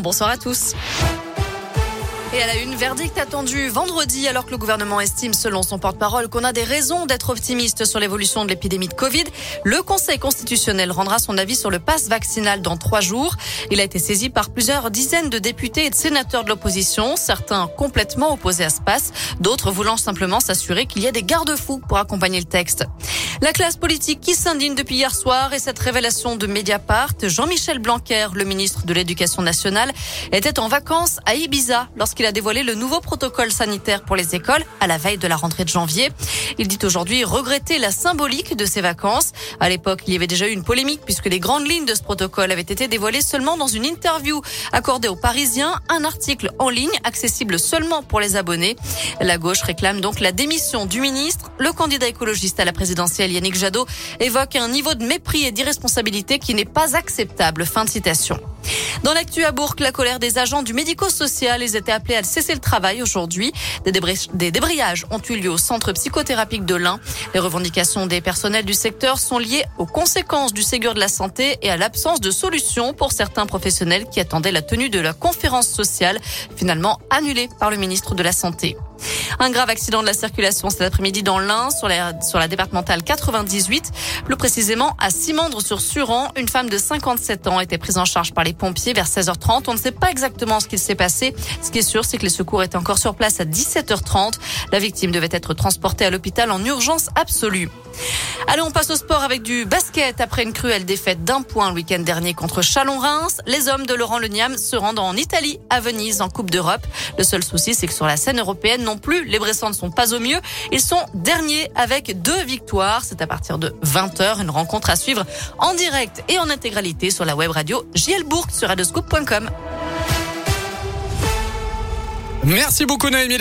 Bonsoir à tous. Et à la une, verdict attendu vendredi alors que le gouvernement estime, selon son porte-parole, qu'on a des raisons d'être optimiste sur l'évolution de l'épidémie de Covid. Le Conseil constitutionnel rendra son avis sur le pass vaccinal dans trois jours. Il a été saisi par plusieurs dizaines de députés et de sénateurs de l'opposition, certains complètement opposés à ce pass, d'autres voulant simplement s'assurer qu'il y a des garde-fous pour accompagner le texte. La classe politique qui s'indigne depuis hier soir et cette révélation de Mediapart, Jean-Michel Blanquer, le ministre de l'Éducation nationale, était en vacances à Ibiza lorsqu'il a dévoilé le nouveau protocole sanitaire pour les écoles à la veille de la rentrée de janvier. Il dit aujourd'hui regretter la symbolique de ces vacances. À l'époque, il y avait déjà eu une polémique puisque les grandes lignes de ce protocole avaient été dévoilées seulement dans une interview accordée aux Parisiens, un article en ligne accessible seulement pour les abonnés. La gauche réclame donc la démission du ministre. Le candidat écologiste à la présidentielle Yannick Jadot évoque un niveau de mépris et d'irresponsabilité qui n'est pas acceptable. Fin de citation. Dans l'actu à Bourg, la colère des agents du médico-social, ils étaient appelés à cesser le travail aujourd'hui. Des, des débrayages ont eu lieu au centre psychothérapique de l'Ain. Les revendications des personnels du secteur sont liées aux conséquences du Ségur de la santé et à l'absence de solution pour certains professionnels qui attendaient la tenue de la conférence sociale, finalement annulée par le ministre de la Santé. Un grave accident de la circulation cet après-midi dans l'Ain, sur la, sur la départementale 98. Plus précisément, à Simandre-sur-Suran, une femme de 57 ans était prise en charge par les pompiers vers 16h30. On ne sait pas exactement ce qu'il s'est passé. Ce qui est sûr, c'est que les secours étaient encore sur place à 17h30. La victime devait être transportée à l'hôpital en urgence absolue. Allez, on passe au sport avec du basket. Après une cruelle défaite d'un point le week-end dernier contre Chalon-Reims, les hommes de Laurent Leniam se rendent en Italie, à Venise, en Coupe d'Europe. Le seul souci, c'est que sur la scène européenne non plus, les Bressans ne sont pas au mieux. Ils sont derniers avec deux victoires. C'est à partir de 20h, une rencontre à suivre en direct et en intégralité sur la web radio JL Bourg sur radioscoop.com. Merci beaucoup Noémie